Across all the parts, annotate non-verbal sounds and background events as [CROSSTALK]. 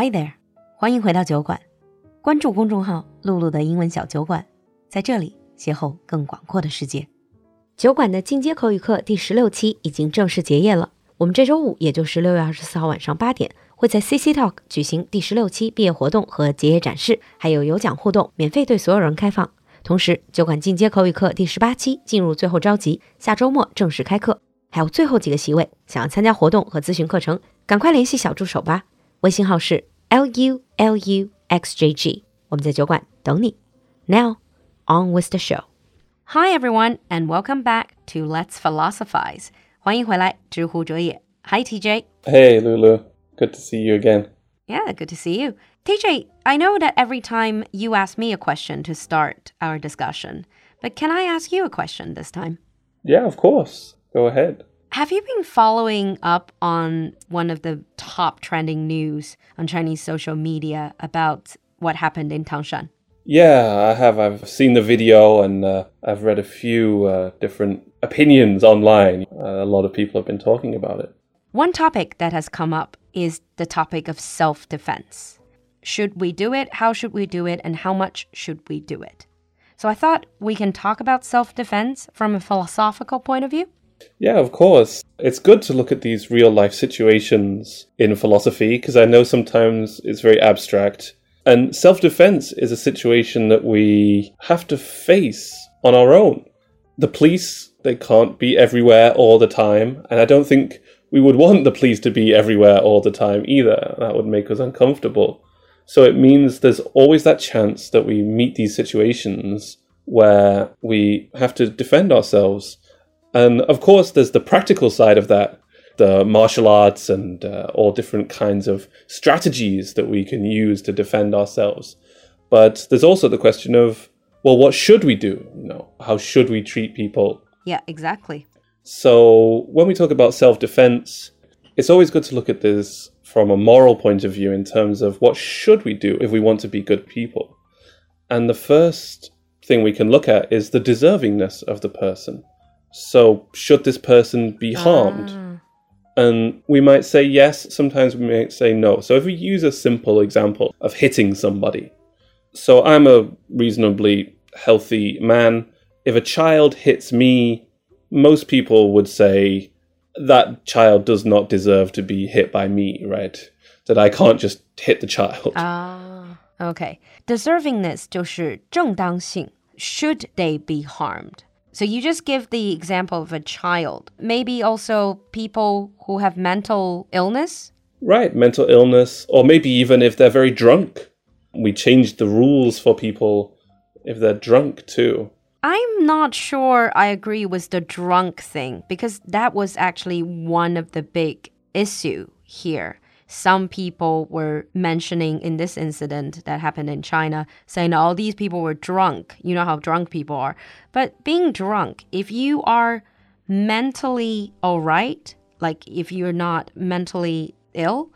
Hi there，欢迎回到酒馆。关注公众号“露露的英文小酒馆”，在这里邂逅更广阔的世界。酒馆的进阶口语课第十六期已经正式结业了。我们这周五，也就是六月二十四号晚上八点，会在 CC Talk 举行第十六期毕业活动和结业展示，还有有奖互动，免费对所有人开放。同时，酒馆进阶口语课第十八期进入最后召集，下周末正式开课，还有最后几个席位。想要参加活动和咨询课程，赶快联系小助手吧。微信号是 L U L U X J G. 我们在酒馆等你。Now, on with the show. Hi everyone, and welcome back to Let's Philosophize. 欢迎回来，知乎哲也。Hi TJ. Hey Lulu, good to see you again. Yeah, good to see you. TJ, I know that every time you ask me a question to start our discussion, but can I ask you a question this time? Yeah, of course. Go ahead. Have you been following up on one of the top trending news on Chinese social media about what happened in Tangshan? Yeah, I have. I've seen the video and uh, I've read a few uh, different opinions online. Uh, a lot of people have been talking about it. One topic that has come up is the topic of self defense. Should we do it? How should we do it? And how much should we do it? So I thought we can talk about self defense from a philosophical point of view. Yeah, of course. It's good to look at these real life situations in philosophy because I know sometimes it's very abstract. And self defense is a situation that we have to face on our own. The police, they can't be everywhere all the time. And I don't think we would want the police to be everywhere all the time either. That would make us uncomfortable. So it means there's always that chance that we meet these situations where we have to defend ourselves. And of course, there's the practical side of that the martial arts and uh, all different kinds of strategies that we can use to defend ourselves. But there's also the question of, well, what should we do? You know, how should we treat people? Yeah, exactly. So when we talk about self defense, it's always good to look at this from a moral point of view in terms of what should we do if we want to be good people. And the first thing we can look at is the deservingness of the person. So should this person be harmed? Ah. And we might say yes, sometimes we might say no. So if we use a simple example of hitting somebody. So I'm a reasonably healthy man. If a child hits me, most people would say that child does not deserve to be hit by me, right? That I can't just hit the child. Ah, okay. Deservingness 就是正当性. Should they be harmed? So you just give the example of a child. Maybe also people who have mental illness. Right, mental illness, or maybe even if they're very drunk. We changed the rules for people if they're drunk too. I'm not sure I agree with the drunk thing because that was actually one of the big issue here. Some people were mentioning in this incident that happened in China, saying all these people were drunk. You know how drunk people are. But being drunk, if you are mentally all right, like if you're not mentally ill,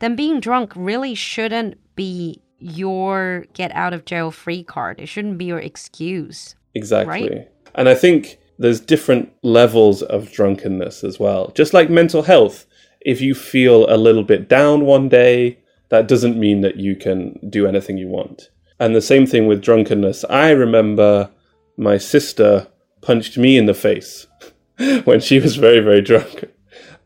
then being drunk really shouldn't be your get out of jail free card. It shouldn't be your excuse. Exactly. Right? And I think there's different levels of drunkenness as well. Just like mental health, if you feel a little bit down one day, that doesn't mean that you can do anything you want. And the same thing with drunkenness. I remember my sister punched me in the face [LAUGHS] when she was very, very drunk.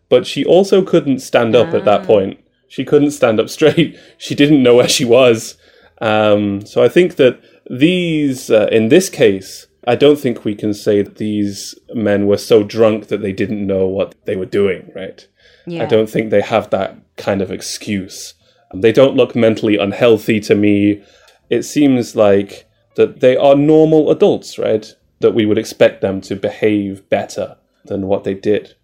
But she also couldn't stand up at that point. She couldn't stand up [LAUGHS] straight. She didn't know where she was. Um, so I think that these, uh, in this case, I don't think we can say that these men were so drunk that they didn't know what they were doing, right? Yeah. I don't think they have that kind of excuse. Um, they don't look mentally unhealthy to me. It seems like that they are normal adults, right? That we would expect them to behave better than what they did.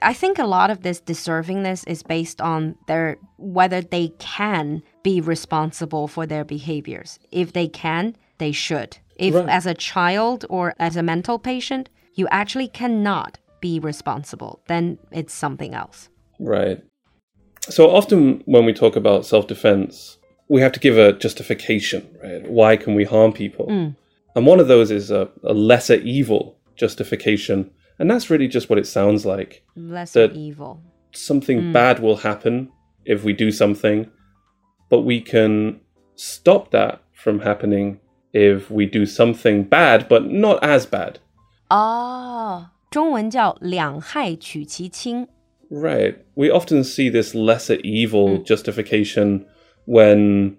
I think a lot of this deservingness is based on their whether they can be responsible for their behaviors. If they can, they should. If Right. as a child or as a mental patient, you actually cannot be responsible, then it's something else. Right. So often when we talk about self defense, we have to give a justification, right? Why can we harm people? And one of those is a, a lesser evil justification. And that's really just what it sounds like. Lesser That- evil. Something bad will happen if we do something. but we can stop that from happening if we do something bad, but not as bad. 哦，中文叫两害取其轻。 Right. We often see this lesser evil hmm. justification when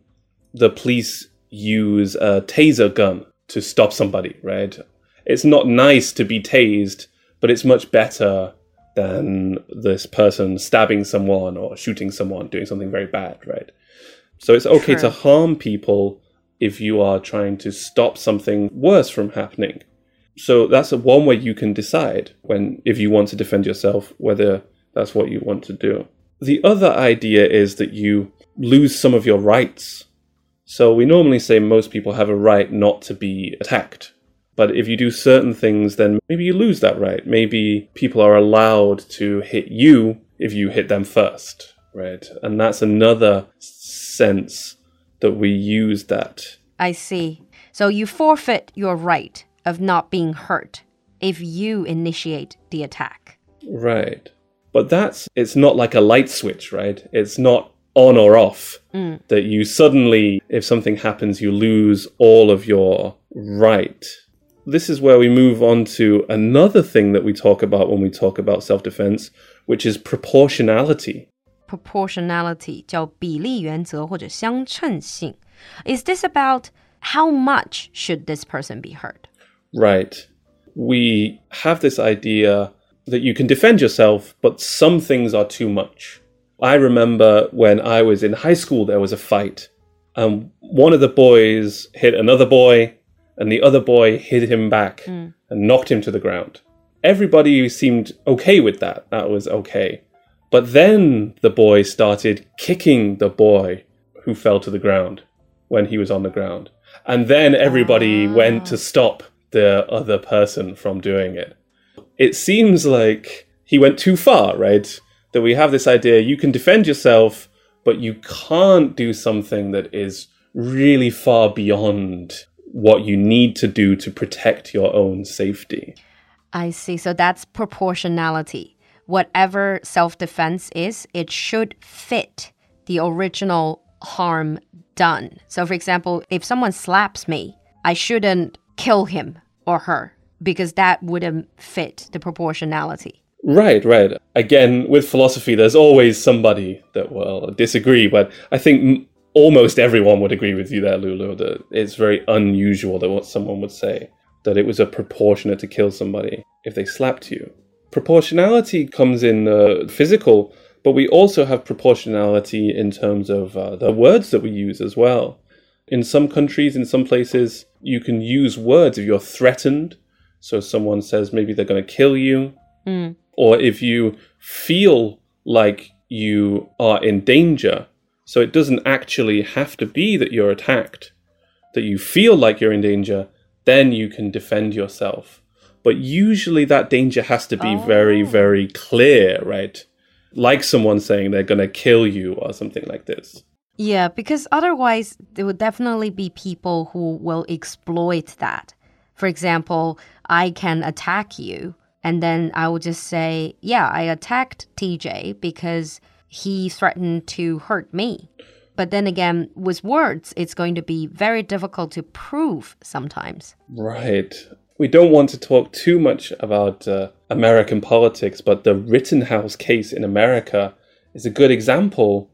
the police use a taser gun to stop somebody, right? It's not nice to be tased, but it's much better than this person stabbing someone or shooting someone, doing something very bad, right? So it's okay to harm people if you are trying to stop something worse from happening. So that's one way you can decide when if you want to defend yourself whether that's what you want to do. The other idea is that you lose some of your rights. So we normally say most people have a right not to be attacked. But if you do certain things, then maybe you lose that right. Maybe people are allowed to hit you if you hit them first, right? And that's another sense that we use that. I see. So you forfeit your right of not being hurt if you initiate the attack. Right. But that's, it's not like a light switch, right? It's not on or off. That you suddenly, if something happens, you lose all of your right. This is where we move on to another thing that we talk about when we talk about self defense, which is proportionality. Proportionality 叫比例原则或者相称性. Is this about how much should this person be hurt? Right. We have this idea that you can defend yourself, but some things are too much. I remember when I was in high school, there was a fight, and one of the boys hit another boy, and the other boy hit him back hmm. and knocked him to the ground. Everybody seemed okay with that. That was okay. But then the boy started kicking the boy who fell to the ground when he was on the ground. And then everybody ah. went to stop the other person from doing it. It seems like he went too far, right? That we have this idea you can defend yourself, but you can't do something that is really far beyond what you need to do to protect your own safety. I see. So that's proportionality. Whatever self defense is, it should fit the original harm done. So, for example, if someone slaps me, I shouldn't kill him or her because that wouldn't fit the proportionality. Right, right. Again, with philosophy, there's always somebody that will disagree, but I think almost everyone would agree with you there, Lulu, that it's very unusual that what someone would say that it was a proportionate to kill somebody if they slapped you. Proportionality comes in uh, physical, but we also have proportionality in terms of uh, the words that we use as well. In some countries, in some places, you can use words if you're threatened. So someone says maybe they're going to kill you, mm. or if you feel like you are in danger. So it doesn't actually have to be that you're attacked, that you feel like you're in danger, then you can defend yourself. But usually that danger has to be very, oh. very clear, right? Like someone saying they're going to kill you or something like this. Yeah, because otherwise, there would definitely be people who will exploit that. For example, I can attack you, and then I will just say, Yeah, I attacked TJ because he threatened to hurt me. But then again, with words, it's going to be very difficult to prove sometimes. Right. We don't want to talk too much about uh, American politics, but the Rittenhouse case in America is a good example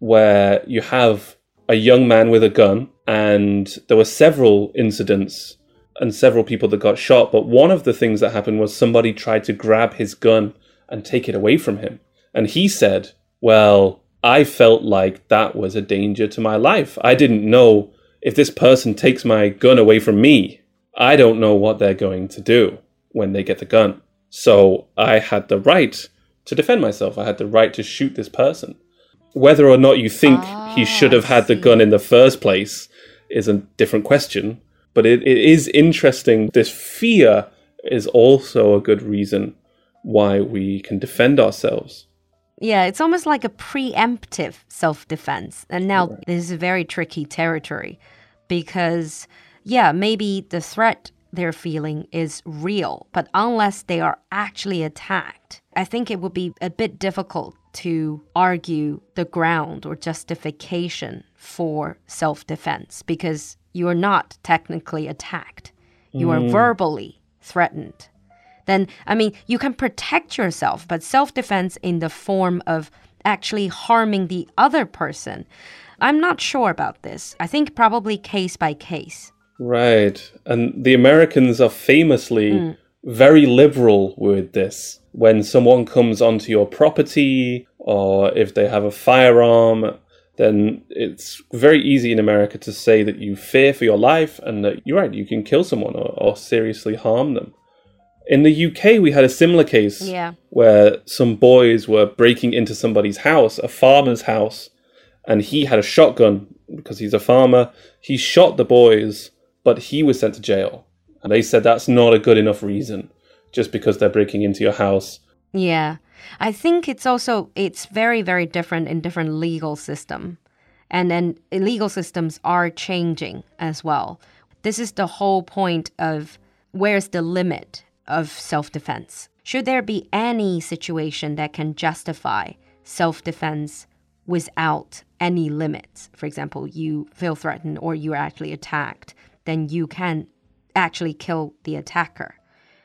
where you have a young man with a gun, and there were several incidents and several people that got shot. But one of the things that happened was somebody tried to grab his gun and take it away from him. And he said, Well, I felt like that was a danger to my life. I didn't know if this person takes my gun away from me, I don't know what they're going to do when they get the gun. So I had the right to defend myself. I had the right to shoot this person. Whether or not you think he ah, should have had the gun in the first place is a different question. But it, it is interesting. This fear is also a good reason why we can defend ourselves. Yeah, it's almost like a preemptive self defense. And now this is a very tricky territory because, yeah, maybe the threat they're feeling is real, but unless they are actually attacked, I think it would be a bit difficult to argue the ground or justification for self defense because you are not technically attacked. You are mm. verbally threatened. Then, I mean, you can protect yourself, but self defense in the form of actually harming the other person. I'm not sure about this. I think probably case by case. Right. And the Americans are famously mm. very liberal with this. When someone comes onto your property or if they have a firearm, then it's very easy in America to say that you fear for your life and that you're right, you can kill someone or, or seriously harm them. In the UK, we had a similar case Yeah. where some boys were breaking into somebody's house, a farmer's house, and he had a shotgun because he's a farmer. He shot the boys, but he was sent to jail. And they said that's not a good enough reason just because they're breaking into your house. Yeah. I think it's also it's very very different in different legal system. And then legal systems are changing as well. This is the whole point of where's the limit of self-defense? Should there be any situation that can justify self-defense without any limits? For example, you feel threatened or you're actually attacked, then you can actually kill the attacker.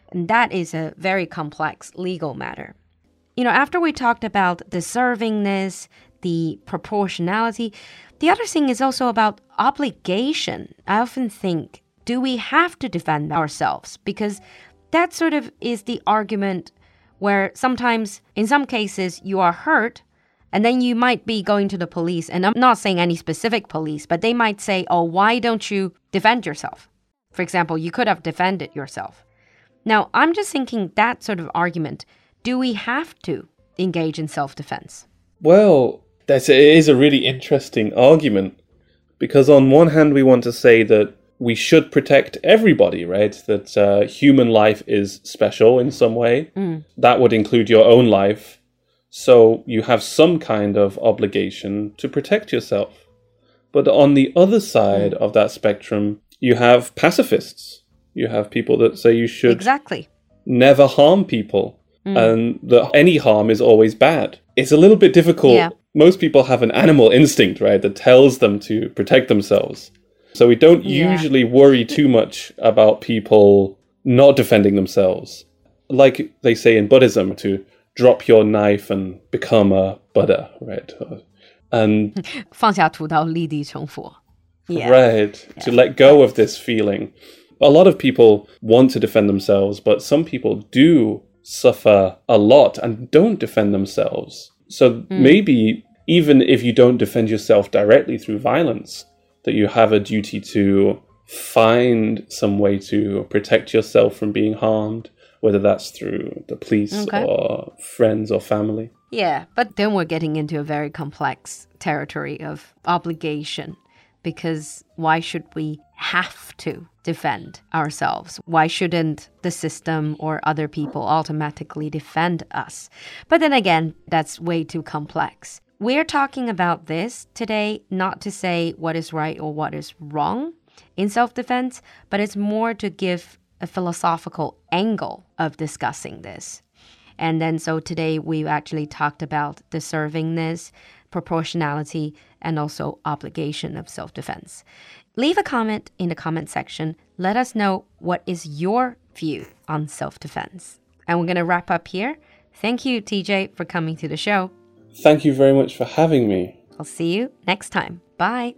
And that is a very complex legal matter. You know, after we talked about deservingness, the proportionality, the other thing is also about obligation. I often think, do we have to defend ourselves? Because that sort of is the argument where sometimes, in some cases, you are hurt. And then you might be going to the police, and I'm not saying any specific police, but they might say, Oh, why don't you defend yourself? For example, you could have defended yourself. Now, I'm just thinking that sort of argument do we have to engage in self defense? Well, that's, it is a really interesting argument because, on one hand, we want to say that we should protect everybody, right? That uh, human life is special in some way. That would include your own life. So you have some kind of obligation to protect yourself. But on the other side of that spectrum, you have pacifists. You have people that say you should Exactly. never harm people and that any harm is always bad. It's a little bit difficult. Yeah. Most people have an animal instinct, right, that tells them to protect themselves. So we don't Yeah. usually worry too much about people not defending themselves. Like they say in Buddhism, to drop your knife and become a Buddha, right? And [LAUGHS] 放下屠刀，立地成佛. Yeah. Right. To let go of this feeling. A lot of people want to defend themselves, but some people do suffer a lot and don't defend themselves. So hmm. maybe even if you don't defend yourself directly through violence, that you have a duty to find some way to protect yourself from being harmed, whether that's through the police Okay. or friends or family. Yeah, but then we're getting into a very complex territory of obligation because why should we have to defend ourselves? Why shouldn't the system or other people automatically defend us? But then again, that's way too complex. We're talking about this today not to say what is right or what is wrong in self defense, but it's more to give a philosophical angle of discussing this. And then, so today we've actually talked about deservingness, proportionality, and also obligation of self defense. Leave a comment in the comment section. Let us know what is your view on self defense. And we're going to wrap up here. Thank you, TJ, for coming to the show. Thank you very much for having me. I'll see you next time. Bye.